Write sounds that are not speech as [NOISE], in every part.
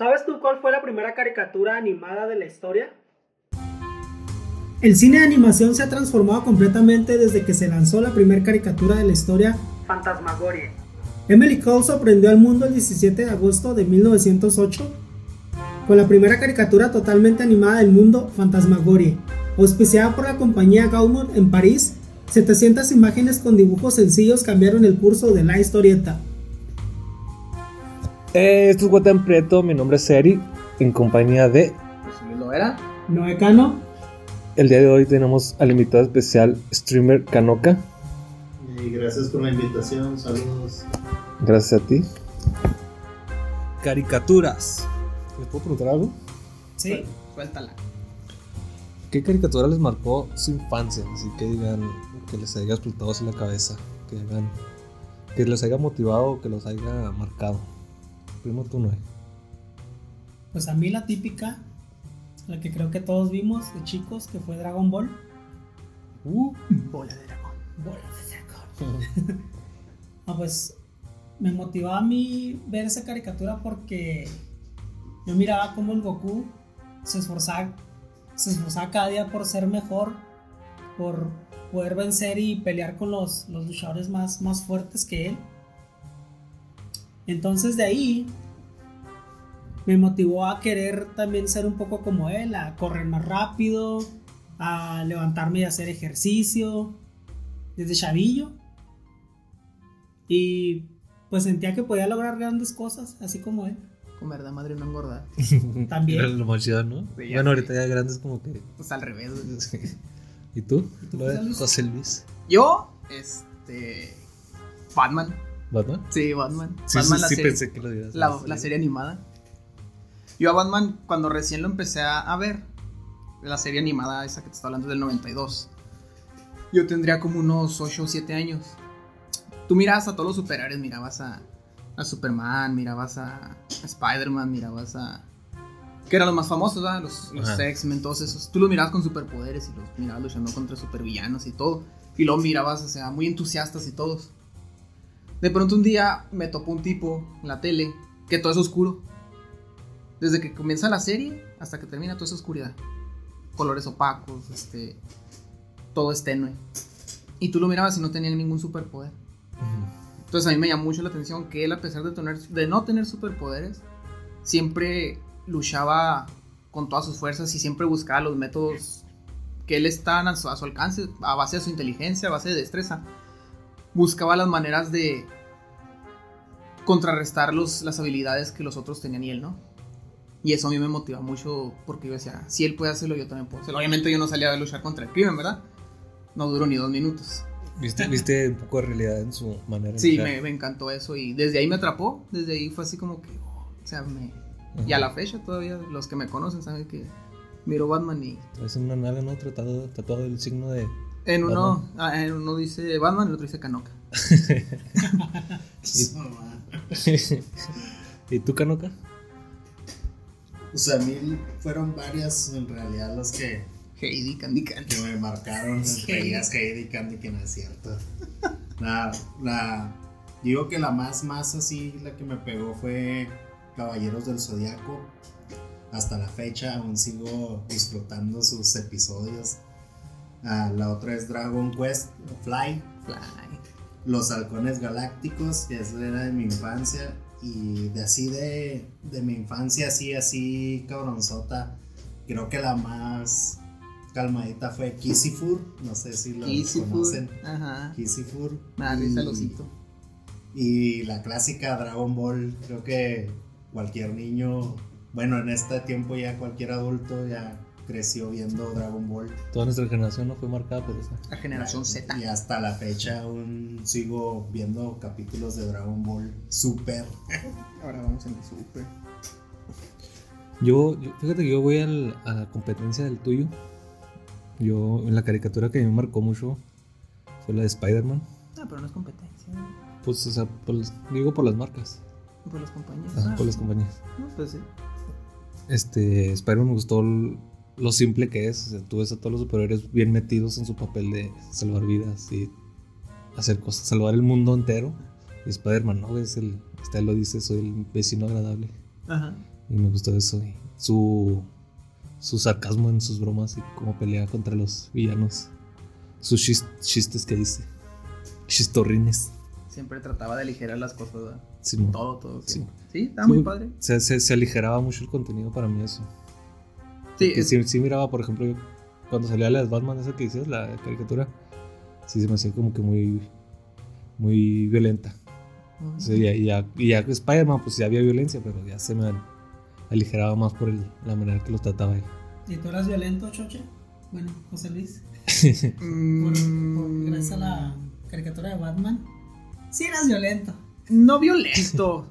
¿Sabes tú cuál fue la primera caricatura animada de la historia? El cine de animación se ha transformado completamente desde que se lanzó la primera caricatura de la historia, Fantasmagorie. Emily Cole sorprendió al mundo el 17 de agosto de 1908 con la primera caricatura totalmente animada del mundo, Fantasmagorie, auspiciada por la compañía Gaumont en París. 700 imágenes con dibujos sencillos cambiaron el curso de la historieta. Eh, esto es Guatán Prieto, mi nombre es Eri, en compañía de... ¿Lo era? Noé Cano. El día de hoy tenemos al invitado especial, streamer Kanoka. Y gracias por la invitación, saludos. Gracias a ti. Caricaturas. ¿Les puedo preguntar algo? Sí. Suéltala. ¿Qué caricatura les marcó su infancia? Así que digan que les haya explotado así la cabeza. Que digan que les haya motivado o que los haya marcado. Primero tú, Noé. Pues a mí la típica la que creo que todos vimos de chicos, que fue Dragon Ball. Uh, bola de dragón. Bola de dragón. [LAUGHS] ah, pues me motivaba a mí ver esa caricatura porque yo miraba cómo el Goku se esforzaba, se esforzaba cada día por ser mejor, por poder vencer y pelear con los, los luchadores más, más fuertes que él. Entonces de ahí me motivó a querer también ser un poco como él, a correr más rápido, a levantarme y hacer ejercicio desde chavillo. Y pues sentía que podía lograr grandes cosas, así como él. Comer de madre no engordar. [LAUGHS] También. Era lo más chido, ¿no? Sí, bueno, ahorita ya grandes como que... Pues al revés. [LAUGHS] ¿Y tú? ¿Tú, José Luis? José Luis. Yo, este. Batman. ¿Batman? Sí, Batman. Sí, Batman, sí, la, sí serie, pensé que lo dirías. la, serie animada. Yo a Batman, cuando recién lo empecé a, ver, la serie animada esa que te estoy hablando es del 92. Yo tendría como unos 8 o 7 años. Tú mirabas a todos los superhéroes, mirabas a, a Superman, mirabas a, Spider-Man, mirabas a... Que eran los más famosos, ¿verdad? Los, los. X-Men, todos esos. Tú los mirabas con superpoderes y los mirabas luchando contra supervillanos y todo. Y luego mirabas, o sea, muy entusiastas y todos. De pronto un día me topó un tipo en la tele que todo es oscuro. Desde que comienza la serie hasta que termina todo es oscuridad. Colores opacos, este, todo es tenue. Y tú lo mirabas y no tenía ningún superpoder. Entonces a mí me llamó mucho la atención que él, a pesar de, tener, de no tener superpoderes, siempre luchaba con todas sus fuerzas y siempre buscaba los métodos que él están a su, a su alcance, a base de su inteligencia, a base de destreza. Buscaba las maneras de contrarrestar los, las habilidades que los otros tenían y él no. Y eso a mí me motiva mucho porque yo decía, si él puede hacerlo, yo también puedo hacerlo. Obviamente yo no salía a luchar contra el crimen, ¿verdad? No duró ni dos minutos. ¿Viste, viste un poco de realidad en su manera de Sí, luchar? me, me encantó eso y desde ahí me atrapó, desde ahí fue así como que, oh, o sea, me... Ajá. Y a la fecha todavía los que me conocen saben que miro Batman y Traes una nalga, ¿no? Tratado, tatuado el signo de... en uno, ah, en uno dice Batman y el otro dice Kanoka. [LAUGHS] [LAUGHS] ¿Y tú, Kanoka? O sea, a mí fueron varias en realidad las que, Heidi, Candy Candy. que me marcaron. [LAUGHS] Entre ellas Heidi Candy, que no es cierto. La, la, digo que la más, más así, la que me pegó fue Caballeros del Zodiaco. Hasta la fecha aún sigo disfrutando sus episodios. Ah, la otra es Dragon Quest Fly. Fly. Los Halcones Galácticos, que eso era de mi infancia. Y de así de, de mi infancia, así, así, cabronzota. Creo que la más calmadita fue Kissifur. No sé si lo Kissifur. conocen. Ajá. Kissifur. El osito. Y la clásica Dragon Ball. Creo que cualquier niño, bueno, en este tiempo ya cualquier adulto ya creció viendo Dragon Ball. Toda nuestra generación no fue marcada por eso. La generación Z. Y hasta la fecha aún sigo viendo capítulos de Dragon Ball Super. [LAUGHS] Ahora vamos en el super. Yo, yo- fíjate que yo voy al- a la competencia del tuyo. Yo, en la caricatura que me marcó mucho fue la de Spider-Man. Ah, pero no es competencia. Pues, o sea, por digo por las marcas, Por las compañías. ajá, Ah, por las compañías. no, pues sí. Este, Spider-Man me gustó l- lo simple que es. O sea, tú ves a todos los superhéroes bien metidos en su papel de salvar vidas y hacer cosas, salvar el mundo entero. Y Spider-Man, ¿no? Es el, hasta él lo dice, soy el vecino agradable. Ajá. Y me gustó eso. y su, su sarcasmo en sus bromas y cómo pelea contra los villanos. Sus chis- chistes que dice. Chistorrines. Siempre trataba de aligerar las cosas, ¿verdad? Simón. Todo, todo. Sí. Sí, sí está Sí, muy padre. Se, se, se aligeraba mucho el contenido para mí eso. Sí, Que es- sí, sí miraba, por ejemplo, yo cuando salía la de Batman, esa que dices, la caricatura, sí se me hacía como que muy, muy violenta. Y ya, y ya, y ya Spider-Man, pues ya había violencia, pero ya se me aligeraba más por el- la manera que los trataba él. ¿Y tú eras violento, Choche? Bueno, José Luis. [LAUGHS] Por, Mm, por- gracias a la caricatura de Batman. Sí eras violento. No violento.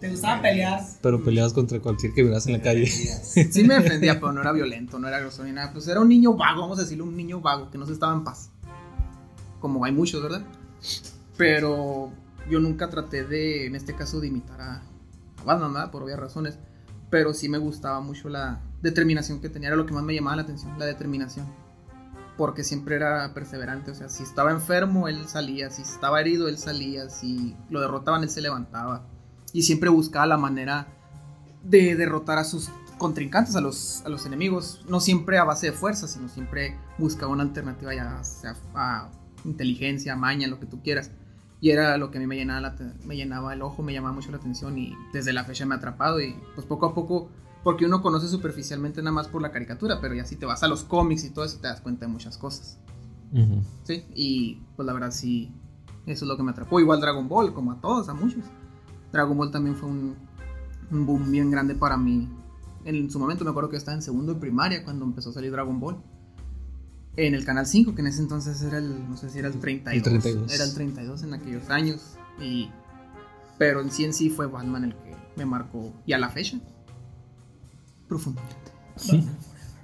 Te gustaba pelear. Pero peleabas contra cualquier que miras en la calle. Sí me defendía, pero no era violento, no era grosero ni nada. Pues era un niño vago, vamos a decirlo, un niño vago que no se estaba en paz. Como hay muchos, ¿verdad? Pero yo nunca traté de, en este caso, de imitar a, a Batman, ¿verdad? Por obvias razones. Pero sí me gustaba mucho la determinación que tenía, era lo que más me llamaba la atención, la determinación. Porque siempre era perseverante, o sea, si estaba enfermo, él salía, si estaba herido, él salía, si lo derrotaban, él se levantaba. Y siempre buscaba la manera de derrotar a sus contrincantes, a los, a los enemigos, no siempre a base de fuerza, sino siempre buscaba una alternativa ya sea a inteligencia, maña, lo que tú quieras. Y era lo que a mí me llenaba, la te- me llenaba el ojo, me llamaba mucho la atención y desde la fecha me ha atrapado y pues poco a poco, porque uno conoce superficialmente nada más por la caricatura, pero ya si te vas a los cómics y todo eso te das cuenta de muchas cosas. Sí, y pues la verdad sí, eso es lo que me atrapó. Igual Dragon Ball, como a todos, a muchos. Dragon Ball también fue un, un boom bien grande para mí. En su momento me acuerdo que yo estaba en segundo de primaria cuando empezó a salir Dragon Ball. En el canal 5, que en ese entonces era el, no sé si era el 32. El 32. Era el 32 en aquellos años. Y, pero en sí en sí fue Batman el que me marcó. Y a la fecha. Profundamente.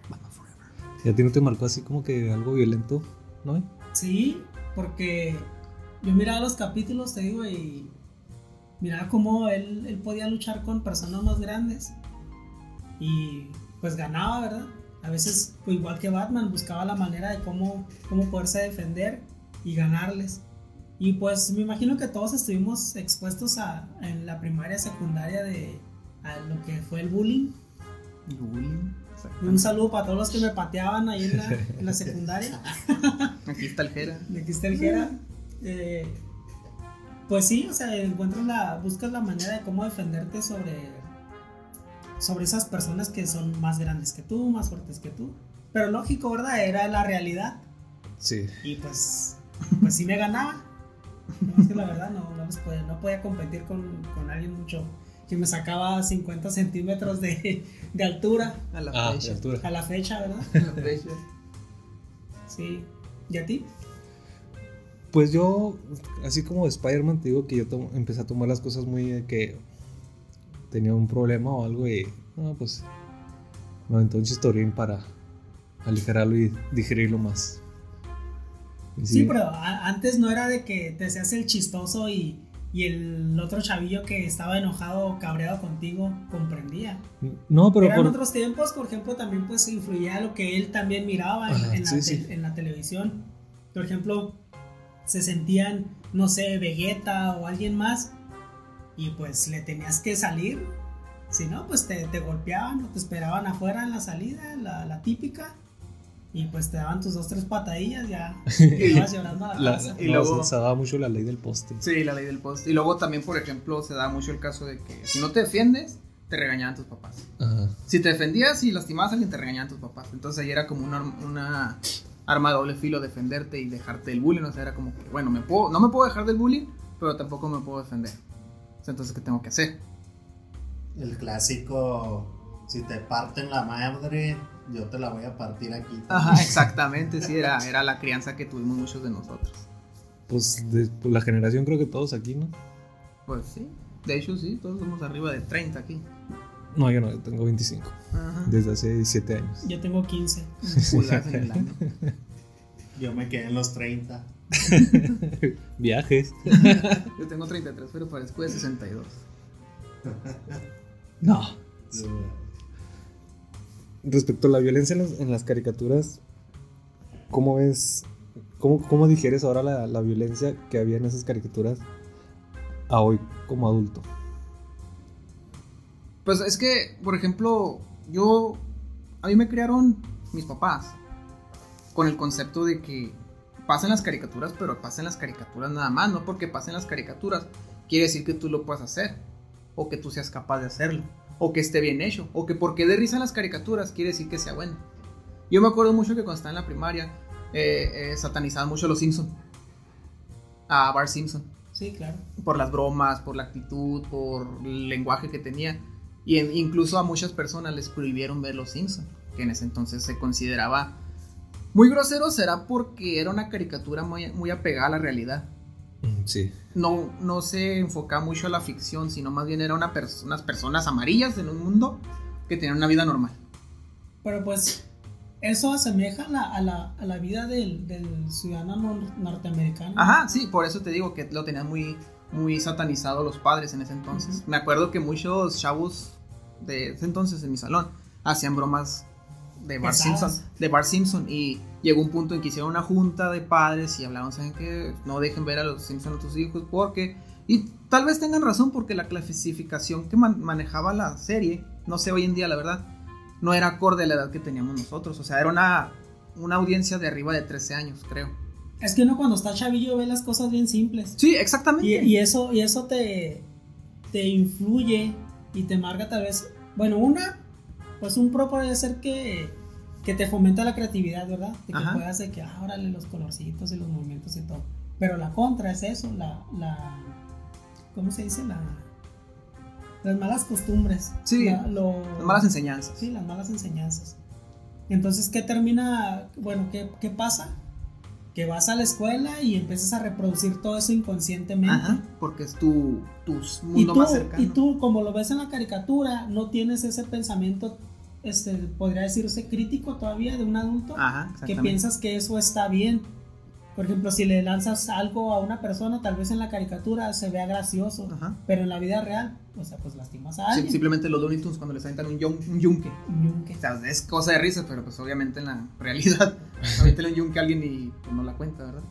Batman Forever. ¿Y a ti no te marcó así como que algo violento? ¿No? Sí, porque yo miraba los capítulos, te digo, y miraba cómo él, él podía luchar con personas más grandes. Y pues ganaba, ¿verdad? A veces, pues, igual que Batman, buscaba la manera de cómo, cómo poderse defender y ganarles. Y pues me imagino que todos estuvimos expuestos a, en la primaria, secundaria de a lo que fue el bullying. Bullying. Un saludo para todos los que me pateaban ahí en la, en la [LAUGHS] secundaria. Aquí está el Jera. que está el Jera. Eh, pues sí, o sea, encuentras la, buscas la manera de cómo defenderte sobre, sobre esas personas que son más grandes que tú, más fuertes que tú. Pero lógico, ¿verdad? Era la realidad. Sí. Y pues, pues sí me ganaba. No, es que la verdad no, no, les podía, no podía competir con, con alguien mucho que me sacaba 50 centímetros de, de altura A la Ah, de fecha. altura. a la fecha, ¿verdad? A la fecha. Sí. ¿Y a ti? Pues yo, así como Spider-Man, te digo que yo empecé a tomar las cosas muy de que tenía un problema o algo y, no, pues me aventó un chistorín para aligerarlo y digerirlo más. Y Sí, pero a- antes no era de que te seas el chistoso y, y el otro chavillo que estaba enojado o cabreado contigo comprendía. No, pero Eran por... otros tiempos, por ejemplo, también pues influía lo que él también miraba Ajá, en la, sí, sí. en la televisión. Por ejemplo, se sentían, no sé, Vegeta o alguien más y pues le tenías que salir. Si no, pues te, te golpeaban o te esperaban afuera en la salida, la, la típica. Y pues te daban tus dos, tres patadillas, ya [LAUGHS] llorando a la, La, casa. Y no, luego- se, se daba mucho la ley del poste. Sí, la ley del post. Y luego también, por ejemplo, se da mucho el caso de que si no te defiendes, te regañaban tus papás. Ajá. Si te defendías y lastimabas a alguien, te regañaban tus papás. Entonces ahí era como una, una arma de doble filo defenderte y dejarte del bullying. O sea, era como que, bueno, me puedo, no me puedo dejar del bullying, pero tampoco me puedo defender. O sea, entonces, ¿qué tengo que hacer? El clásico, si te parten la madre, yo te la voy a partir aquí. Ajá, exactamente, sí, era, era la crianza que tuvimos muchos de nosotros. Pues de pues, la generación creo que todos aquí, ¿no? Pues sí, de hecho sí, todos somos arriba de 30 aquí. No, yo no, yo tengo 25. Ajá. Desde hace 17 años. Yo tengo 15. Pulgadas en el año. [LAUGHS] Yo me quedé en los 30. [LAUGHS] Viajes. Yo tengo 33, pero parezco de 62. [LAUGHS] No. Respecto a la violencia en las, en las caricaturas, ¿cómo ves, cómo, cómo digieres ahora la, la violencia que había en esas caricaturas a hoy como adulto? Pues es que, por ejemplo, yo. A mí me criaron mis papás con el concepto de que pasen las caricaturas, pero pasen las caricaturas nada más. No porque pasen las caricaturas quiere decir que tú lo puedas hacer, o que tú seas capaz de hacerlo, o que esté bien hecho, o que porque de risa las caricaturas quiere decir que sea bueno. Yo me acuerdo mucho que cuando estaba en la primaria eh, eh, satanizaban mucho a los Simpson, a Bart Simpson. Sí, claro. Por las bromas, por la actitud, por el lenguaje que tenía. Y incluso a muchas personas les prohibieron ver los Simpson, que en ese entonces se consideraba muy grosero, será porque era una caricatura muy, muy apegada a la realidad. Mm, Sí. No, no se enfocaba mucho a la ficción, sino más bien era una pers- unas personas amarillas en un mundo que tenían una vida normal. Pero pues eso asemeja a la, a la, a la vida del, del ciudadano nor- norteamericano. Ajá, sí, por eso te digo que lo tenían muy, muy satanizado los padres en ese entonces. Me acuerdo que muchos chavos de ese entonces en mi salón hacían bromas de Bart Pesadas. Simpson, de Bart Simpson y llegó un punto en que hicieron una junta de padres y hablaron, saben que no dejen ver a los Simpson a tus hijos porque y tal vez tengan razón porque la clasificación que man- manejaba la serie, no sé hoy en día la verdad, no era acorde a la edad que teníamos nosotros, o sea, era una una audiencia de arriba de 13 años, creo. Es que uno cuando está chavillo ve las cosas bien simples. Sí, exactamente. Y, y eso, y eso te, te influye y te marca tal vez. Bueno, una, pues un pro puede ser que, que te fomenta la creatividad, ¿verdad? De que Ajá. puedas de que, ah, órale, los colorcitos y los movimientos y todo. Pero la contra es eso, la, la ¿cómo se dice? La, las malas costumbres. Sí, La- lo- Las malas enseñanzas. Sí, las malas enseñanzas. Entonces, ¿qué termina? Bueno, ¿qué, qué pasa? Que vas a la escuela y empiezas a reproducir todo eso inconscientemente. Ajá, porque es tu, tu Y mundo tú, más cercano. y tú, como lo ves en la caricatura, no tienes ese pensamiento, este, podría decirse crítico todavía de un adulto, Ajá, que piensas que eso está bien. Por ejemplo, si le lanzas algo a una persona, tal vez en la caricatura se vea gracioso, Ajá. pero en la vida real, o sea, pues lastimas a Sí, alguien. simplemente los Looney Tunes cuando les aventan un, yun- un yunque. Yunque. O sea, es cosa de risa, pero pues obviamente en la realidad, [LAUGHS] aventarle un yunque a alguien y pues, no la cuenta, ¿verdad?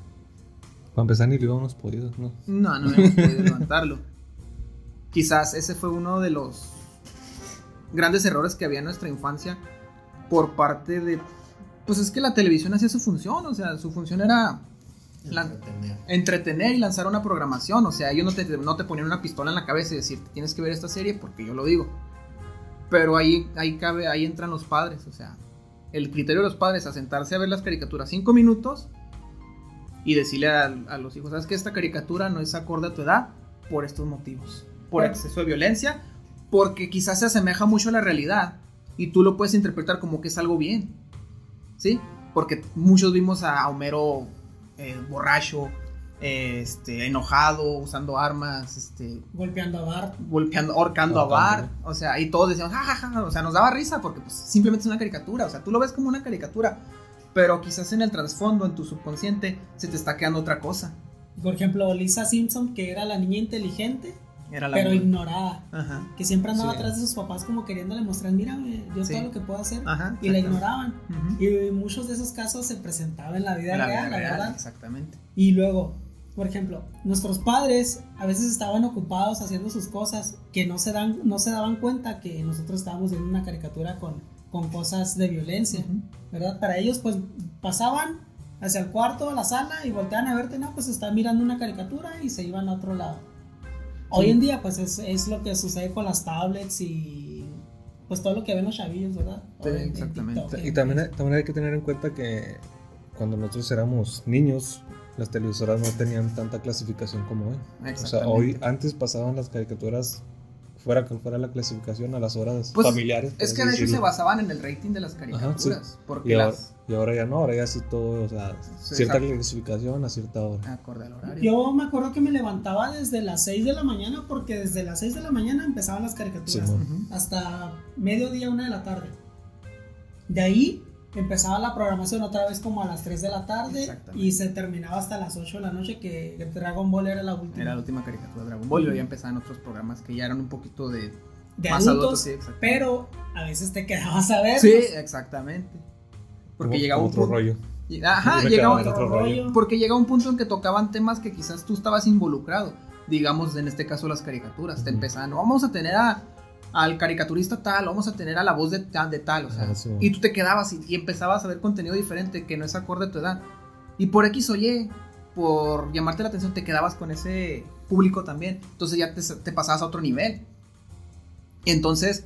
Para empezar, ni lo íbamos podido, ¿no? No, no hemos podido levantarlo. Quizás ese fue uno de los grandes errores que había en nuestra infancia por parte de... Pues es que la televisión hacía su función, o sea, su función era Entretener. entretener y lanzar una programación. O sea, ellos no te, no te ponían una pistola en la cabeza y decir, tienes que ver esta serie porque yo lo digo. Pero ahí, ahí cabe, ahí entran los padres. O sea, el criterio de los padres a sentarse a ver las caricaturas cinco minutos y decirle a, a los hijos, sabes que esta caricatura no es acorde a tu edad por estos motivos. Por Pero- exceso de violencia, porque quizás se asemeja mucho a la realidad y tú lo puedes interpretar como que es algo bien. ¿Sí? Porque muchos vimos a Homero eh, borracho, eh, este, enojado, usando armas, este, Golpeando a Bart. golpeando, ahorcando a. Bart, o sea, y todos decíamos, "Ja, ja, ja", o sea, nos daba risa porque pues, simplemente es una caricatura, o sea, tú lo ves como una caricatura, pero quizás en el trasfondo, en tu subconsciente, se te está quedando otra cosa. Por ejemplo, Lisa Simpson, que era la niña inteligente, Era la pero ignorada. Ajá, Que siempre andaba Sí. atrás de sus papás como queriéndole mostrar, mira, yo Sí. todo lo que puedo hacer. ajá. y la ignoraban. Ujú. Y muchos de esos casos se presentaban en la vida la real, vida la real, verdad. exactamente. Y luego, por ejemplo, nuestros padres a veces estaban ocupados haciendo sus cosas que no se, dan, no se daban cuenta que nosotros estábamos viendo una caricatura con, con cosas de violencia, Ujú. ¿verdad? Para ellos, pues pasaban hacia el cuarto, a la sala y volteaban a verte, no, pues están mirando una caricatura y se iban a otro lado. Hoy en día, pues es, es lo que sucede con las tablets y pues todo lo que ven los chavillos, ¿verdad? Sí, en exactamente. TikTok, Y también hay, también hay que tener en cuenta que cuando nosotros éramos niños, las televisoras no tenían tanta clasificación como hoy. O sea, hoy antes pasaban las caricaturas, fuera que fuera la clasificación, a las horas Pues, familiares. Es que de hecho se basaban en el rating de las caricaturas, porque Y ahora, las y ahora ya no, ahora ya sí todo, o sea, Sí, cierta exacto. clasificación a cierta hora. acorde al horario. Yo me acuerdo que me levantaba desde las 6 de la mañana porque desde las 6 de la mañana empezaban las caricaturas hasta mediodía, una de la tarde. De ahí empezaba la programación otra vez como a las 3 de la tarde Exactamente. y se terminaba hasta las 8 de la noche que Dragon Ball era la última. Era la última caricatura de Dragon Ball y luego ya empezaban otros programas que ya eran un poquito de de más adultos, adultos, sí, exactamente. pero a veces te quedabas a ver. Sí, exactamente. Porque llegaba un otro punto. rollo. y- Ajá, llegaba otro rollo. porque llega un punto en que tocaban temas que quizás tú estabas involucrado. Digamos, en este caso las caricaturas. Te empezaban, vamos a tener a, al caricaturista tal, vamos a tener a la voz de, tal- de tal, o sea, Ah, sí. y tú te quedabas y, y empezabas a ver contenido diferente que no es acorde a tu edad. Y por X o Y, por llamarte la atención, te quedabas con ese público también. Entonces ya te, te pasabas a otro nivel. Entonces,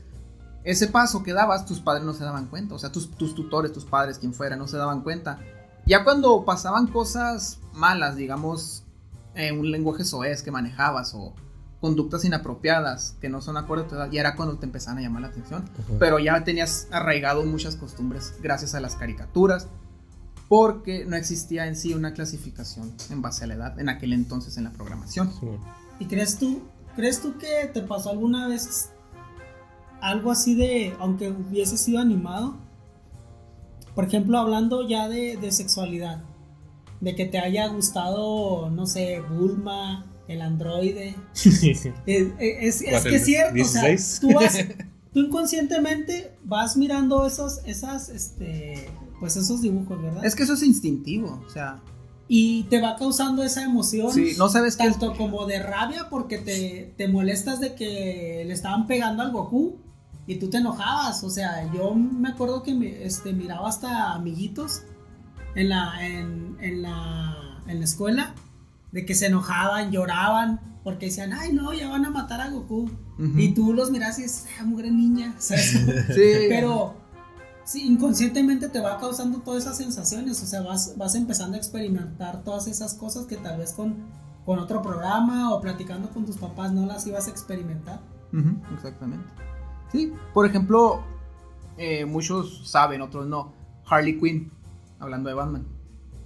ese paso que dabas, tus padres no se daban cuenta. O sea, tus, tus tutores, tus padres, quien fuera, no se daban cuenta. Ya cuando pasaban cosas malas, digamos, eh, un lenguaje soez que manejabas o conductas inapropiadas que no son acorde a tu edad, ya era cuando te empezaban a llamar la atención. Pero ya tenías arraigado muchas costumbres gracias a las caricaturas, porque no existía en sí una clasificación en base a la edad en aquel entonces en la programación. Sí. ¿Y crees tú, crees tú que te pasó alguna vez algo así de, aunque hubiese sido animado? Por ejemplo, hablando ya de, de sexualidad, de que te haya gustado, no sé, Bulma, el androide. [LAUGHS] Es, es- es ¿Cuál, que es cierto, o sea, 16? tú, vas, tú inconscientemente vas mirando esos, esas, este, pues esos dibujos, ¿verdad? Es que eso es instintivo, o sea, y te va causando esa emoción. sí, no sabes. Tanto como de rabia porque te, te molestas de que le estaban pegando al Goku y tú te enojabas. O sea, yo me acuerdo que me, este, miraba hasta amiguitos en la, en, en la, en la escuela de que se enojaban, lloraban porque decían, ay no, ya van a matar a Goku. Y tú los miras y dices, ah, mugre niña, ¿sabes? [LAUGHS] Sí, [LAUGHS] Pero sí, inconscientemente te va causando todas esas sensaciones, o sea, vas, vas empezando a experimentar todas esas cosas que tal vez con, con otro programa o platicando con tus papás no las ibas a experimentar. Exactamente. Sí, por ejemplo, eh, muchos saben, otros no. Harley Quinn, hablando de Batman,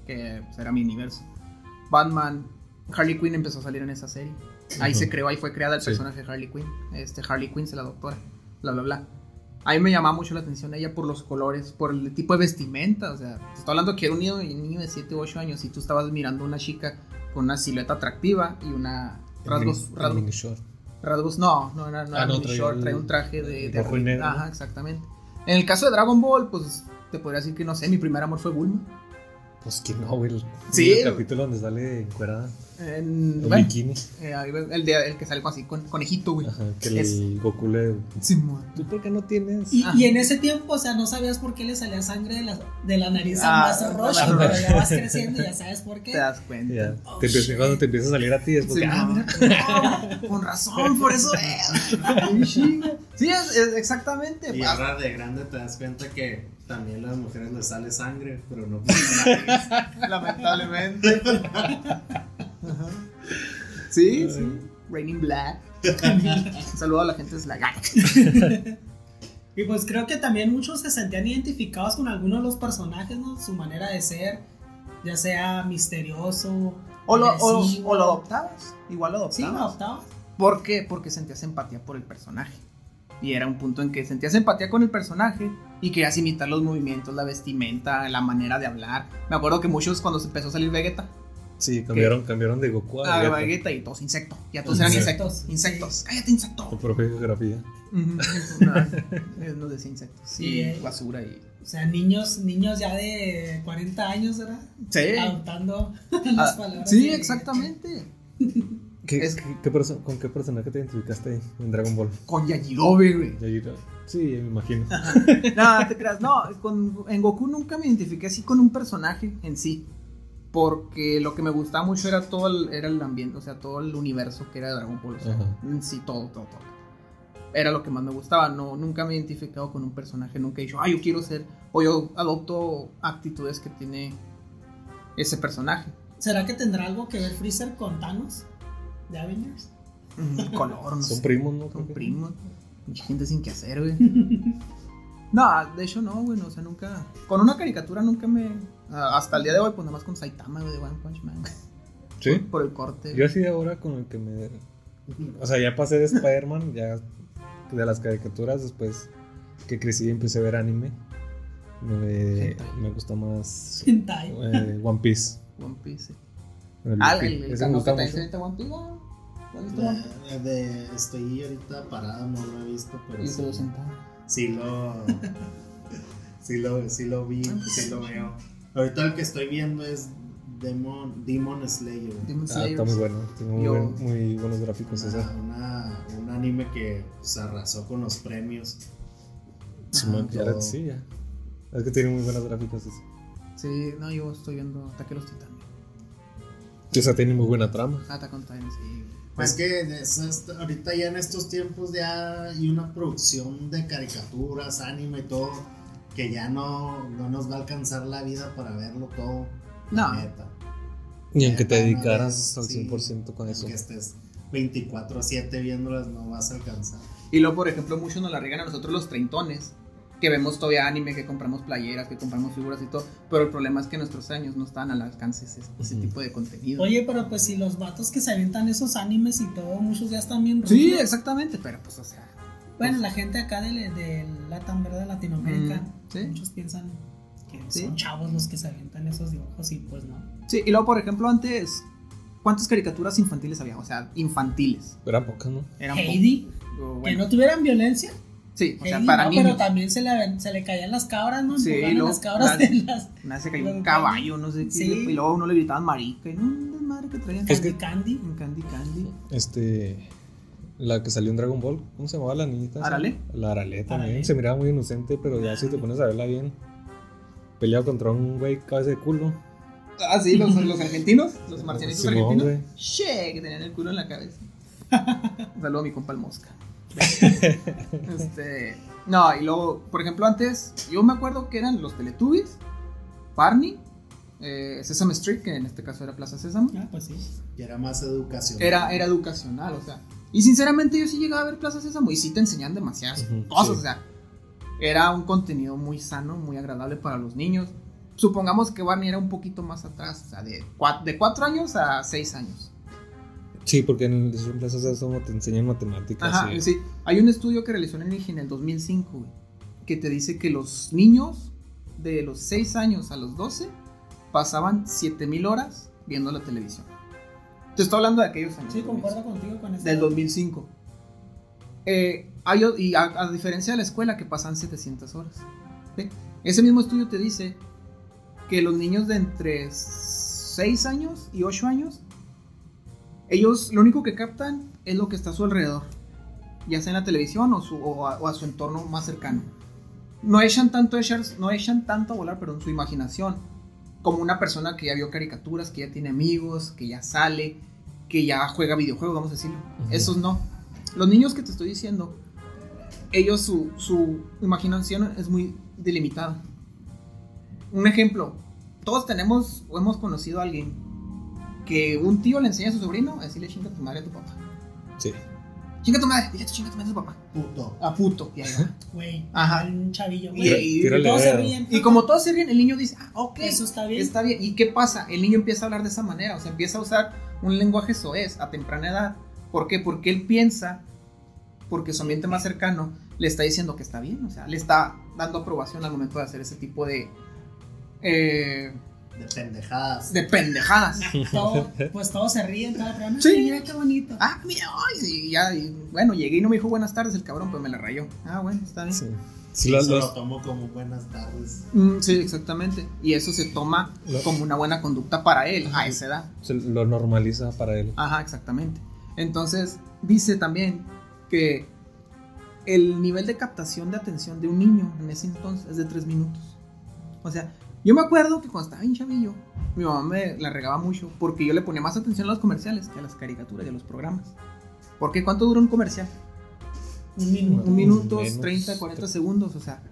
que era mi universo. Batman, Harley Quinn empezó a salir en esa serie. Ahí Ujú. se creó, ahí fue creada el Sí. personaje de Harley Quinn. Este, Harley Quinn es la doctora, bla, bla, bla. A mí me llamaba mucho la atención ella por los colores, por el tipo de vestimenta. O sea, te estoy hablando que era un niño, un niño de 7 u 8 años y tú estabas mirando a una chica con una silueta atractiva y una rasgos, El rasgos, short. Rasgos, no, no era, no Ah, era no, traía short, traía un traje de, de rojo y negro, Ajá, ¿no? exactamente. En el caso de Dragon Ball, pues te podría decir que no sé, mi primer amor fue Bulma. Pues que no, güey. Sí. el capítulo donde sale encuerada. En, bueno, bikini. eh, el, de, el que sale con así, con conejito, güey. Ajá, que el Es- Goku le. Sí, ¿Tú por qué no tienes? Y, y en ese tiempo, o sea, no sabías por qué le salía sangre de la, de la nariz Ah, a Roshi, Master pero ya vas creciendo y ya sabes por te qué. das cuenta. Ya. Oh, te empieza- shit. cuando te empieza a salir a ti es porque. Sí, ah, mira. no, [LAUGHS] con razón, por eso es. [LAUGHS] Sí, es, es exactamente. Y Ah, ahora de grande te das cuenta que también a las mujeres les sale sangre, pero no por la nariz. [LAUGHS] Lamentablemente. Ajá. [LAUGHS] Sí, sí. Raining Black. [LAUGHS] Saludo a la gente de Slack. Y pues creo que también muchos se sentían identificados con algunos de los personajes, ¿no? Su manera de ser, ya sea misterioso. O lo, o, o lo adoptabas. Igual lo Sí, adoptabas. lo adoptabas. ¿Por qué? Porque sentías empatía por el personaje. Y era un punto en que sentías empatía con el personaje y querías imitar los movimientos, la vestimenta, la manera de hablar. Me acuerdo que muchos cuando se empezó a salir Vegeta, Sí, cambiaron, cambiaron de Goku a a Vegeta. Vegeta y todos insectos. Ya todos eran Insectos, insectos. Sí. Cállate, insecto. El profe de geografía. Ujú. [LAUGHS] No, decía insectos. Sí, y eh. basura y. O sea, niños, niños ya de 40 años, ¿verdad? Sí. Adoptando Ah, las palabras. sí, de- exactamente. [LAUGHS] ¿Qué, Es- qué- qué perso- ¿Con qué personaje te identificaste en Dragon Ball? Con Yajirobe, güey. Yajirobe. Sí, me imagino. No, te creas. No, con, en Goku nunca me identifiqué así con un personaje en sí. Porque lo que me gustaba mucho era todo el, era el ambiente, o sea, todo el universo que era de Dragon Ball. O sea, sí, todo, todo, todo. Era lo que más me gustaba. No, nunca me he identificado con un personaje. Nunca he dicho, ah, yo quiero ser. O yo adopto actitudes que tiene ese personaje. ¿Será que tendrá algo que ver Freezer con Thanos de Avengers? Mm, Color, no Son sé. primos, ¿no? Son primos. Mucha gente sin que hacer, güey. [LAUGHS] No, de hecho no, güey. no, o sea, nunca. Con una caricatura nunca me. Hasta el día de hoy, pues nada más con Saitama, güey, de One Punch Man. Sí. Por el corte. Yo así de ahora con el que me. O sea, ya pasé de Spider-Man, ya de las caricaturas, después que crecí y empecé a ver anime. Me, me gusta más Hentai. eh, One Piece. One Piece. sí. El Ah, el, el Ese me gusta mucho. viste One Piece. ah, ¿lo has visto, One Piece? De- de- estoy ahorita parado, no lo he visto, pero te sentado. Sí lo, [LAUGHS] sí lo, sí lo vi, sí lo veo. Ahorita el que estoy viendo es Demon, Demon Slayer. Demon Ah, Slayers. está muy bueno. Tiene muy, Yo- buen- muy buenos gráficos ese. Una, una- un anime que se arrasó con los premios. Ya, sí, ya. Es que tiene muy buenos gráficos ese. Sí, no, yo estoy viendo Ataque a los Titanes. Esa tiene muy buena trama. Attack on Titan, sí. Es que esas- ahorita ya en estos tiempos ya hay una producción de caricaturas, anime y todo, que ya no, no nos va a alcanzar la vida para verlo todo. No. neta. Y en que te dedicaras al vez, 100% con en eso. Que estés 24-7 viéndolas, no vas a alcanzar. Y luego, por ejemplo, muchos nos la riegan a nosotros los treintones, que vemos todavía anime, que compramos playeras, que compramos figuras y todo, pero el problema es que nuestros años no están al alcance ese, ese tipo de contenido. Oye, pero pues si los vatos que se aventan esos animes y todo, muchos ya están bien sí, exactamente, pero pues, o sea, Bueno, la gente acá de, de Latam, ¿verdad? Latinoamérica, sí. muchos piensan que Sí. son chavos los que se aventan esos dibujos y pues no. sí, y luego, por ejemplo, antes, ¿cuántas caricaturas infantiles había? O sea, infantiles. Eran pocas, ¿no? Eran Heidi, poco- que bueno, no tuvieran violencia. Sí, o sea, para no, pero también se le, se le caían las cabras, ¿no? Sí, luego las cabras las- de las Una vez se cayó un caballo, no sé qué, Sí. y luego uno le gritaban marica, y no, que traían. Es Candy que- Candy. Un Candy Candy. Este. La que salió en Dragon Ball, ¿cómo se llamaba la niñita? ¿Arale? La Arale también. Arale. Se miraba muy inocente, pero ya si te pones a verla bien. Peleaba contra un güey cabeza de culo. Ah, sí, los, los argentinos, los [LAUGHS] marcianitos argentinos. Che, que tenían el culo en la cabeza. [LAUGHS] Un Saludo a mi compa el mosca. [LAUGHS] este, no, y luego, por ejemplo, antes, yo me acuerdo que eran los Teletubbies, Barney, eh, Sesame Street, que en este caso era Plaza Sésamo. Ah, pues sí. Y era más educación. Era, era educacional, o sea. Y sinceramente yo sí llegaba a ver Plaza Sésamo y sí te enseñan demasiadas cosas, sí. o sea. Era un contenido muy sano, muy agradable para los niños. Supongamos que Barney era un poquito más atrás, o sea, de 4 de cuatro años a 6 años. Sí, porque en el en Plaza Sésamo te enseñan matemáticas. Ajá, y- sí. Hay un estudio que realizó en en el 2005, güey, que te dice que los niños de los 6 años a los 12 pasaban 7000 horas viendo la televisión. Te estoy hablando de aquellos años. Sí, 2005. concuerdo contigo con eso. Del 2005. Eh, hay y a, a diferencia de la escuela que pasan 700 horas. ¿sí? Ese mismo estudio te dice que los niños de entre 6 años y 8 años, ellos lo único que captan es lo que está a su alrededor, ya sea en la televisión o, su- o a, o a su entorno más cercano. No echan tanto, a echar- no echan tanto a volar, perdón, su imaginación, como una persona que ya vio caricaturas, que ya tiene amigos, que ya sale, que ya juega videojuegos, vamos a decirlo. Esos no. Los niños que te estoy diciendo, ellos su, su imaginación es muy delimitada. Un ejemplo, todos tenemos o hemos conocido a alguien que un tío le enseña a su sobrino a decirle chinga tu madre a tu papá. Sí. Chinga tu madre, dile chinga tu madre a tu papá. Puto. A puto. Y ahí va. Güey, Ajá. un chavillo. Y- Güey, y- Tírale todos se ríen. Y como todos se ríen, el niño dice, ah, ok. Eso está bien. Está bien. ¿Y qué pasa? El niño empieza a hablar de esa manera, o sea, empieza a usar un lenguaje soez a temprana edad. ¿Por qué? Porque él piensa, porque su ambiente más cercano le está diciendo que está bien, o sea, le está dando aprobación al momento de hacer ese tipo de, eh, De pendejadas. de pendejadas. [LAUGHS] Todo- pues todos se ríen, todo, no, Sí. mira qué bonito. Ah, mira, ay, y ya, y bueno, llegué y no me dijo buenas tardes el cabrón, pues me la rayó. Ah, bueno, está bien. Sí. Sí, los- se los- lo tomo como buenas tardes. Mm, sí, exactamente. Y eso se toma Lo- como una buena conducta para él a esa edad. se lo normaliza para él. Ajá, exactamente. Entonces, dice también que el nivel de captación de atención de un niño en ese entonces es de 3 minutos. O sea, yo me acuerdo que cuando estaba bien chavillo, mi mamá me la regaba mucho porque yo le ponía más atención a los comerciales que a las caricaturas y a los programas. Porque ¿cuánto dura un comercial? Un minuto. Un minuto, Menos. 30, 40 segundos, o sea,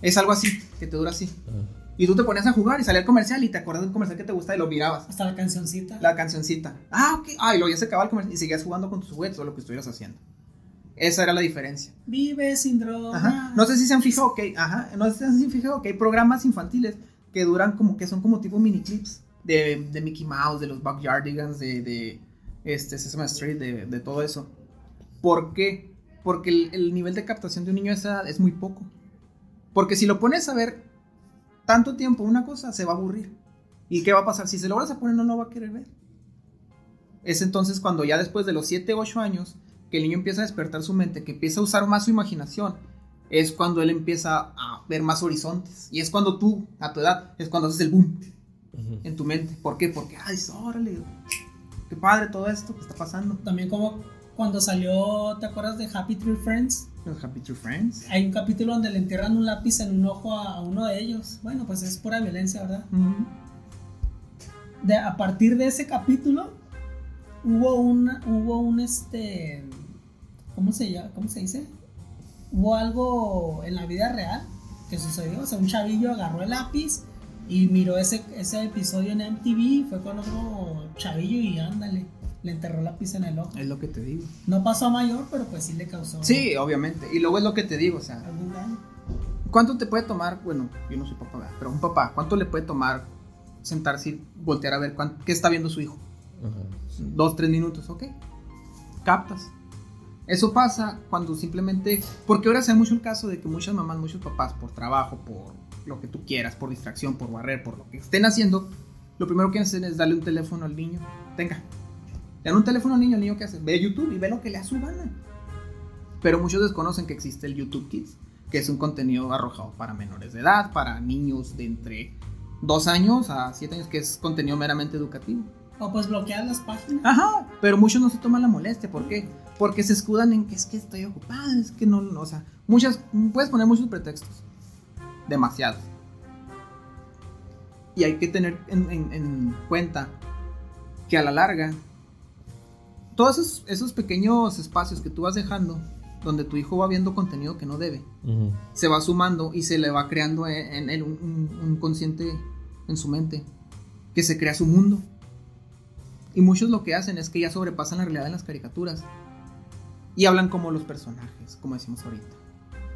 es algo así, que te dura así. Ah. Y tú te ponías a jugar y salía el comercial y te acuerdas de un comercial que te gusta y lo mirabas. Hasta la cancioncita. La cancioncita. Ah, ok. Ah, y luego ya se acababa el comercial y seguías jugando con tus juguetes o lo que estuvieras haciendo. Esa era la diferencia. Vive sin droga. Ajá. No sé si se han fijado que, ajá, no sé si se han fijado que hay programas infantiles que duran como que son como tipo mini clips de, de Mickey Mouse, de los Backyardigans, de, de este, Sesame Street, de, de todo eso. ¿Por qué? Porque el, el nivel de captación de un niño a esa es muy poco. Porque si lo pones a ver tanto tiempo una cosa, se va a aburrir. ¿Y qué va a pasar? Si se lo vas a poner, no lo va a querer ver. Es entonces cuando ya después de los 7, 8 años, que el niño empieza a despertar su mente, que empieza a usar más su imaginación, es cuando él empieza a ver más horizontes. Y es cuando tú, a tu edad, es cuando haces el boom. En tu mente. ¿Por qué? Porque, ay, órale, qué padre todo esto que está pasando. También como cuando salió, ¿te acuerdas de Happy Tree Friends? Los Happy True Friends. Hay un capítulo donde le entierran un lápiz en un ojo a, a uno de ellos. Bueno, pues es pura violencia, ¿verdad? De, a partir de ese capítulo hubo un, hubo un este, ¿cómo se llama? ¿Cómo se dice? Hubo algo en la vida real que sucedió. O sea, un chavillo agarró el lápiz y miró ese, ese episodio en MTV. Fue con otro chavillo y ándale, le enterró el lápiz en el ojo. Es lo que te digo. No pasó a mayor, pero pues sí le causó. Sí, obviamente. Y luego es lo que te digo, o sea, algún daño. ¿cuánto te puede tomar? Bueno, yo no soy papá, ¿verdad? pero un papá, ¿cuánto le puede tomar sentarse y voltear a ver cuán- qué está viendo su hijo? Ajá. Dos, tres minutos, ok. Captas. Eso pasa cuando simplemente. Porque ahora se da mucho el caso de que muchas mamás, muchos papás, por trabajo, por lo que tú quieras, por distracción, por barrer, por lo que estén haciendo, lo primero que hacen es darle un teléfono al niño. Tenga. Le dan un teléfono al niño, el niño que hace, ve YouTube y ve lo que le da su gana. Pero muchos desconocen que existe el YouTube Kids, que es un contenido arrojado para menores de edad, para niños de entre 2 años a 7 años, que es contenido meramente educativo. O pues bloquear las páginas. Ajá, pero muchos no se toman la molestia, ¿por qué? Porque se escudan en que es que estoy ocupado, es que no, no, o sea, muchas, puedes poner muchos pretextos, demasiados. Y hay que tener en, en- en cuenta que a la larga, todos esos, esos pequeños espacios que tú vas dejando, donde tu hijo va viendo contenido que no debe, se va sumando y se le va creando en, en él un, un- un consciente en su mente, que se crea su mundo. Y muchos lo que hacen es que ya sobrepasan la realidad en las caricaturas y hablan como los personajes, como decimos ahorita.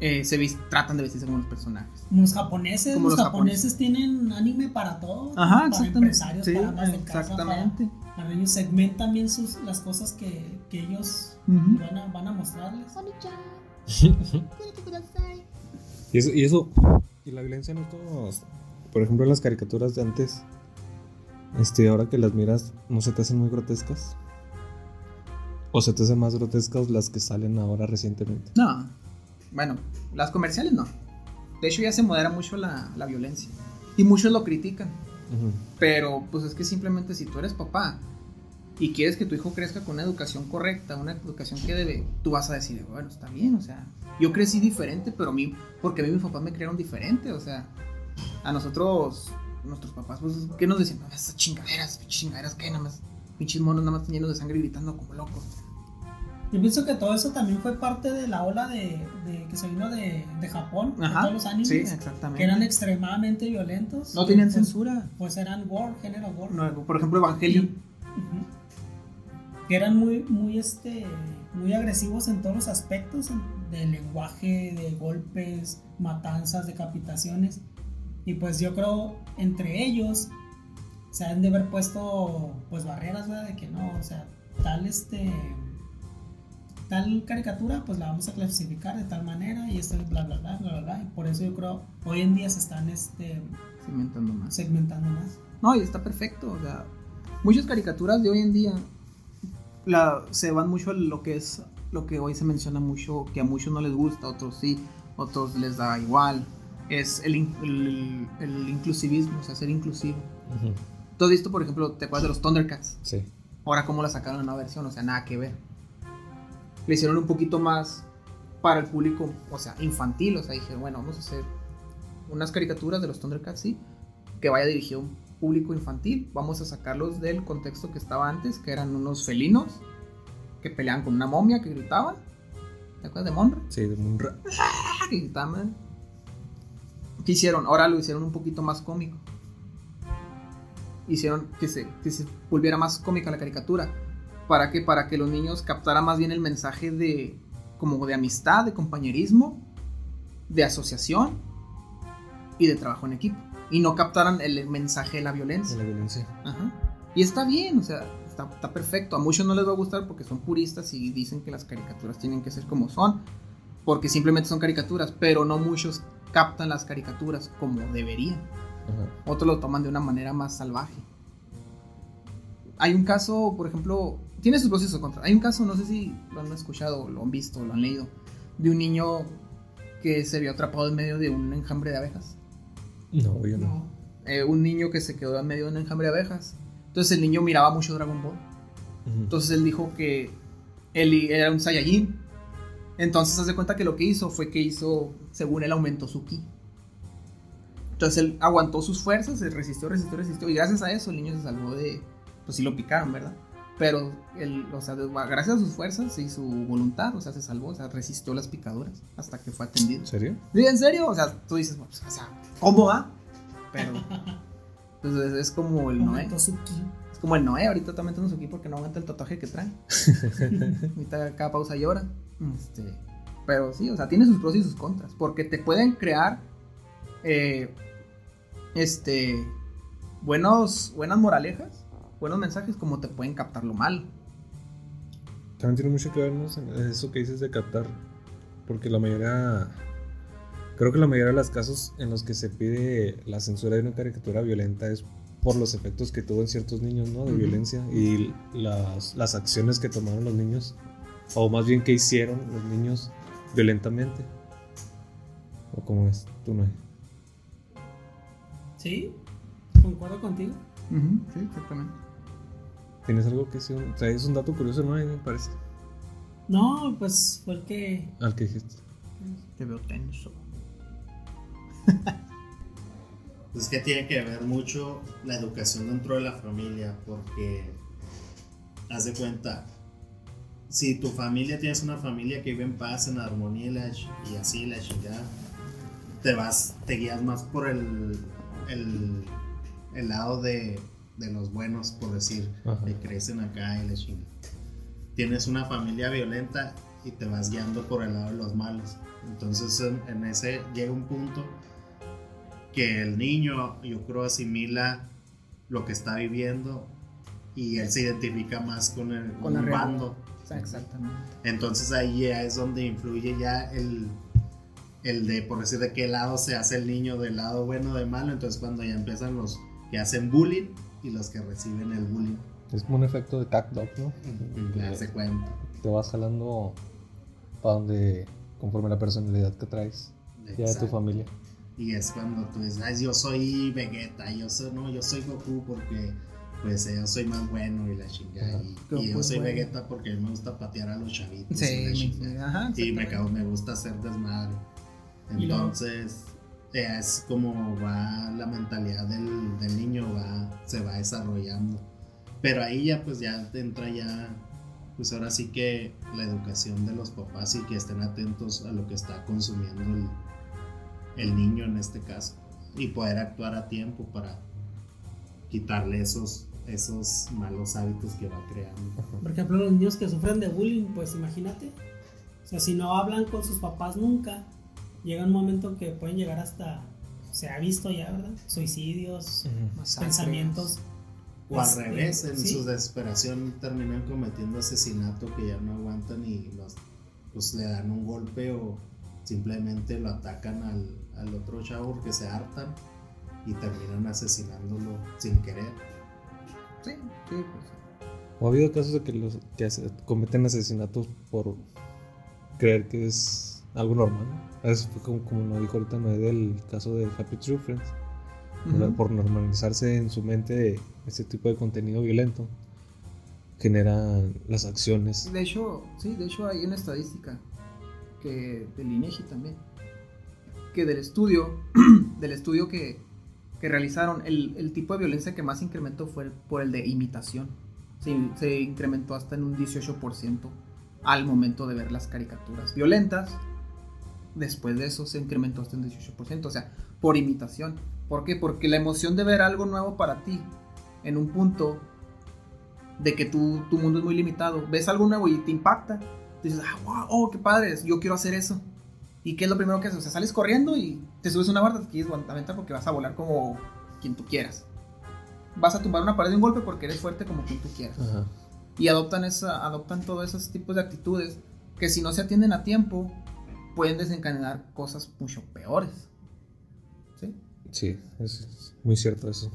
Eh, se tratan de vestirse como los personajes. Como los japoneses, Como los, los japoneses tienen anime para todo. Ajá, para exactamente. empresarios, Sí, para amas de casa, exactamente. para, para niños. Segmentan bien sus, las cosas que, que ellos Ujú. van, a, van a mostrarles. [LAUGHS] Y eso, y eso, y la violencia no todos. Por ejemplo, las caricaturas de antes, este, ahora que las miras, ¿no se te hacen muy grotescas? ¿O se te hacen más grotescas las que salen ahora recientemente? No, bueno, las comerciales no. De hecho ya se modera mucho la, la violencia. Y muchos lo critican. Pero pues es que simplemente si tú eres papá y quieres que tu hijo crezca con una educación correcta, una educación que debe, tú vas a decir, bueno, está bien, o sea, yo crecí diferente, pero a mí, porque a mí mis papás me crearon diferente, o sea, a nosotros, nuestros papás, pues, ¿qué nos decían? "No, Esas chingaderas, chingaderas, ¿qué? Nada más, pinches monos nada más llenos de sangre gritando como locos. Yo pienso que todo eso también fue parte de la ola de, de- que se vino de, de Japón, de Ajá, todos los animes, sí, exactamente. que eran extremadamente violentos. no tenían Pues- censura. Pues eran war, género war. No, por ejemplo, Evangelion. Ujú. Que eran muy, muy, este, muy agresivos en todos los aspectos, de lenguaje, de golpes, matanzas, decapitaciones. Y pues yo creo entre ellos se han de haber puesto pues barreras, ¿verdad? De que no, o sea, tal este tal caricatura pues la vamos a clasificar de tal manera y esto es bla bla bla bla bla, bla. y por eso yo creo hoy en día se están este Cimentando más. segmentando más. No, y está perfecto. O sea, muchas caricaturas de hoy en día la, se van mucho a lo que es lo que hoy se menciona mucho, que a muchos no les gusta, a otros sí, otros les da igual. Es el, el, el inclusivismo, o sea, ser inclusivo. Ujú. ¿Tú has visto, por ejemplo, te acuerdas de los Thundercats? Sí. Ahora, ¿cómo la sacaron en una versión? O sea, nada que ver. Le hicieron un poquito más para el público, o sea, infantil. O sea, dije, bueno, vamos a hacer unas caricaturas de los Thundercats, sí, que vaya dirigido a un público infantil. Vamos a sacarlos del contexto que estaba antes, que eran unos felinos que peleaban con una momia que gritaban. ¿Te acuerdas de Monra? Sí, de Munra. Que [LAUGHS] gritaban. ¿Qué hicieron? Ahora lo hicieron un poquito más cómico. Hicieron que se, que se volviera más cómica la caricatura. ¿Para qué? Para que los niños captaran más bien el mensaje de como de amistad, de compañerismo, de asociación y de trabajo en equipo. Y no captaran el mensaje de la De violencia. la violencia. Ajá. Y está bien, o sea, está, está perfecto. A muchos no les va a gustar porque son puristas y dicen que las caricaturas tienen que ser como son, porque simplemente son caricaturas, pero no muchos captan las caricaturas como deberían. Ajá. Otros lo toman de una manera más salvaje. Hay un caso, por ejemplo, tiene sus procesos contra. Hay un caso, no sé si lo han escuchado, lo han visto, lo han leído, de un niño que se vio atrapado en medio de un enjambre de abejas. No, yo no. eh, un niño que se quedó en medio de un enjambre de abejas. Entonces el niño miraba mucho Dragon Ball. Entonces él dijo que él era un Saiyajin. Entonces hace cuenta que lo que hizo fue que hizo, según él, aumentó su ki. Entonces él aguantó sus fuerzas, se resistió, resistió, resistió. Y gracias a eso el niño se salvó de. Pues sí lo picaron, ¿verdad? Pero él, o sea, de- gracias a sus fuerzas y su voluntad, o sea, se salvó, o sea, resistió las picaduras hasta que fue atendido. ¿En serio? Sí, ¿En serio? O sea, tú dices, pues, o sea, ¿cómo va? Pero. [LAUGHS] Entonces es como el Noé. Es como el Noé, ahorita está metiendo su aquí porque no aguanta el tatuaje que trae. [LAUGHS] ahorita cada pausa llora. Este, pero sí, o sea, tiene sus pros y sus contras. Porque te pueden crear. eh, este. Buenos, buenas moralejas. Buenos mensajes, como te pueden captar lo malo. También tiene mucho que ver ¿no? eso que dices de captar. Porque la mayoría. Creo que la mayoría de los casos en los que se pide la censura de una caricatura violenta es por los efectos que tuvo en ciertos niños, ¿no? De violencia y las, las acciones que tomaron los niños, o más bien que hicieron los niños violentamente. ¿O cómo es? Tú no. ¿Sí? Concuerdo contigo. sí, exactamente. ¿Tienes algo que decir? Traes un dato curioso, ¿no? Me parece. No, pues fue el que. Al que dijiste. Te veo tenso. [LAUGHS] Es que tiene que ver mucho la educación dentro de la familia, porque haz de cuenta, si tu familia tienes una familia que vive en paz, en armonía y, la ch- y así la chingada, te vas, te guías más por el, el, el lado de, de los buenos, por decir, Ajá. que crecen acá y la chingada. Tienes una familia violenta y te vas guiando por el lado de los malos. Entonces en, en ese llega un punto que el niño yo creo asimila lo que está viviendo y él se identifica más con el Con un realidad. bando. Exactamente. Entonces ahí ya es donde influye ya el, el de, por decir, de qué lado se hace el niño, del lado bueno o de malo. Entonces cuando ya empiezan los que hacen bullying y los que reciben el bullying. Es como un efecto de cat dog, ¿no? Ya se cuenta. te vas jalando para donde conforme la personalidad que traes ya de tu familia. Y es cuando tú dices, "Ay, yo soy Vegeta, yo soy, no, yo soy Goku porque pues eh, yo soy más bueno y la chingada. Y, yo soy bueno. Vegeta porque me gusta patear a los chavitos. y la ajá, y me, cago- me gusta hacer desmadre. Entonces, es como va la mentalidad del, del niño, va, se va desarrollando. Pero ahí ya, pues ya entra ya, pues ahora sí que la educación de los papás y que estén atentos a lo que está consumiendo el, el niño en este caso. Y poder actuar a tiempo para quitarle esos, esos malos hábitos que va creando. Por ejemplo, los niños que sufren de bullying, pues imagínate. O sea, si no hablan con sus papás nunca, llega un momento que pueden llegar hasta. Se ha visto ya, ¿verdad? Suicidios, pensamientos. O al Este, revés, en sí. su desesperación terminan cometiendo asesinato que ya no aguantan y los, pues le dan un golpe o simplemente lo atacan al, al otro chavo porque se hartan y terminan asesinándolo sin querer. Sí, sí, pues. ¿O ha habido casos de que los que cometen asesinatos por creer que es algo normal? Fue como, como lo dijo ahorita Noé del caso de Happy True Friends. Por normalizarse en su mente ese tipo de contenido violento, generan las acciones. De hecho, sí, de hecho hay una estadística que del INEGI también, que del estudio, [CLEARS THROAT] del estudio que, que realizaron, el, el tipo de violencia que más incrementó fue por el de imitación. Se, se incrementó hasta en un 18% al momento de ver las caricaturas violentas. Después de eso se incrementó hasta un 18%, o sea, por imitación. ¿Por qué? Porque la emoción de ver algo nuevo para ti en un punto de que tú, tu mundo es muy limitado. Ves algo nuevo y te impacta. Dices, ah, wow, oh, qué padre, yo quiero hacer eso. ¿Y qué es lo primero que haces? O sea, sales corriendo y te subes una barda, te quieres aventar porque vas a volar como quien tú quieras. Vas a tumbar una pared de un golpe porque eres fuerte como quien tú quieras. Ajá. Y adoptan, esa, adoptan todos esos tipos de actitudes que si no se atienden a tiempo pueden desencadenar cosas mucho peores. ¿Sí? Sí, es, es muy cierto eso.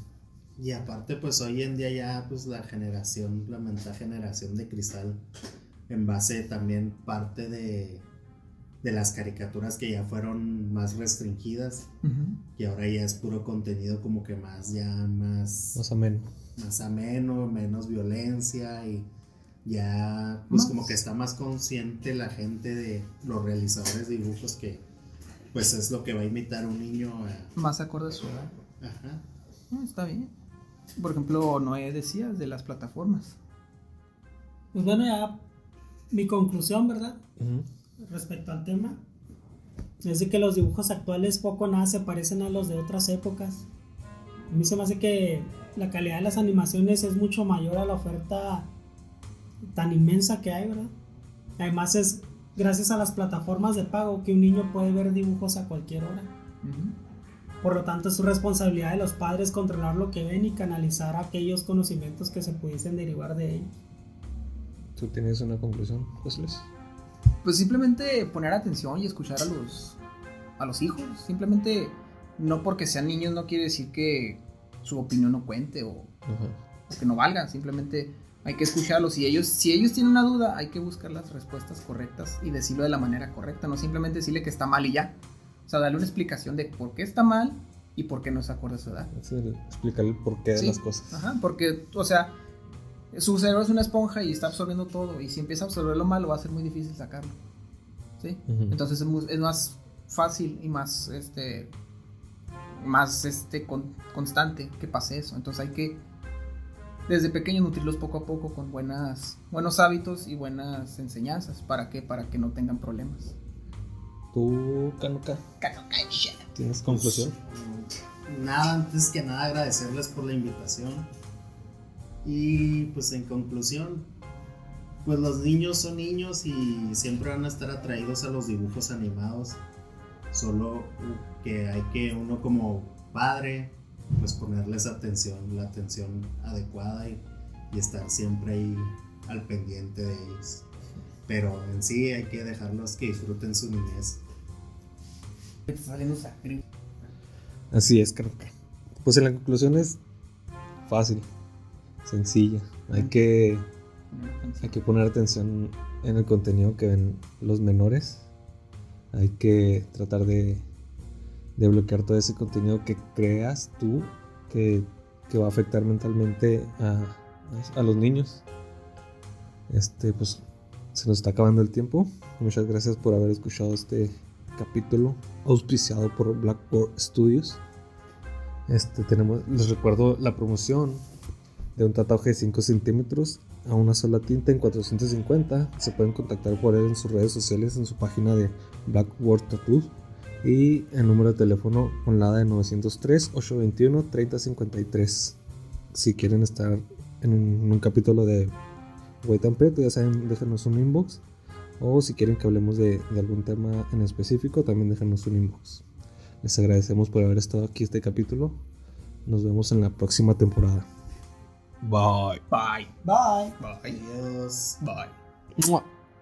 Y aparte, pues hoy en día ya, pues la generación, la mental generación de cristal, en base también parte de, de las caricaturas que ya fueron más restringidas y ahora ya es puro contenido como que más ya más Más ameno. más ameno, menos violencia y ya pues Más. como que está más consciente la gente de los realizadores de dibujos que pues es lo que va a imitar un niño a- Más acorde a su edad. ajá. Ah, está bien. Por ejemplo, Noé decías de las plataformas. Pues bueno, ya mi conclusión, ¿verdad? Respecto al tema, es de que los dibujos actuales poco o nada se parecen a los de otras épocas. A mí se me hace que la calidad de las animaciones es mucho mayor a la oferta tan inmensa que hay, ¿verdad? Además es gracias a las plataformas de pago que un niño puede ver dibujos a cualquier hora. Por lo tanto, es su responsabilidad de los padres controlar lo que ven y canalizar aquellos conocimientos que se pudiesen derivar de ellos. ¿Tú tienes una conclusión, José Luis? Pues simplemente poner atención y escuchar a los, a los hijos. Simplemente, no porque sean niños no quiere decir que su opinión no cuente o, Ajá. o que no valga. Simplemente hay que escucharlos. Y ellos, si ellos tienen una duda, hay que buscar las respuestas correctas y decirlo de la manera correcta. No simplemente decirle que está mal y ya. O sea, darle una explicación de por qué está mal y por qué no se acorde a su edad. Es el- explicar el porqué de Sí. las cosas. Ajá, porque, o sea, su cerebro es una esponja y está absorbiendo todo. Y si empieza a absorber lo malo, va a ser muy difícil sacarlo. ¿Sí? Entonces es, más fácil y más, este, más, este, con- constante que pase eso. Entonces hay que, desde pequeños, nutrirlos poco a poco con buenas, buenos hábitos y buenas enseñanzas. ¿Para qué? Para que no tengan problemas. ¿Tú, Canuca, tienes conclusión? Nada, antes que nada agradecerles por la invitación. Y pues en conclusión, pues los niños son niños y siempre van a estar atraídos a los dibujos animados. Solo que hay que uno como padre, pues ponerles atención, la atención adecuada y, y estar siempre ahí al pendiente de ellos. Pero en sí hay que dejarlos que disfruten su niñez. Así es, Canuca. Pues en la conclusión es fácil, sencilla. Hay que, hay que poner atención en el contenido que ven los menores. Hay que tratar de, de bloquear todo ese contenido que creas tú que, que va a afectar mentalmente a, a los niños. Este, pues se nos está acabando el tiempo. Muchas gracias por haber escuchado este capítulo auspiciado por Blackboard Studios. Este, tenemos, les recuerdo la promoción de un tatuaje de 5 centímetros a una sola tinta en 450. Se pueden contactar por él en sus redes sociales, en su página de Blackboard Tattoo y el número de teléfono con la de 903-821-3053. Si quieren estar en un, en un capítulo de Güey tan Prieto, ya saben, déjenos un inbox. O si quieren que hablemos de, de algún tema en específico, también déjenos un inbox. Les agradecemos por haber estado aquí este capítulo. Nos vemos en la próxima temporada. Bye. Bye. Bye. Bye. Adiós. Bye.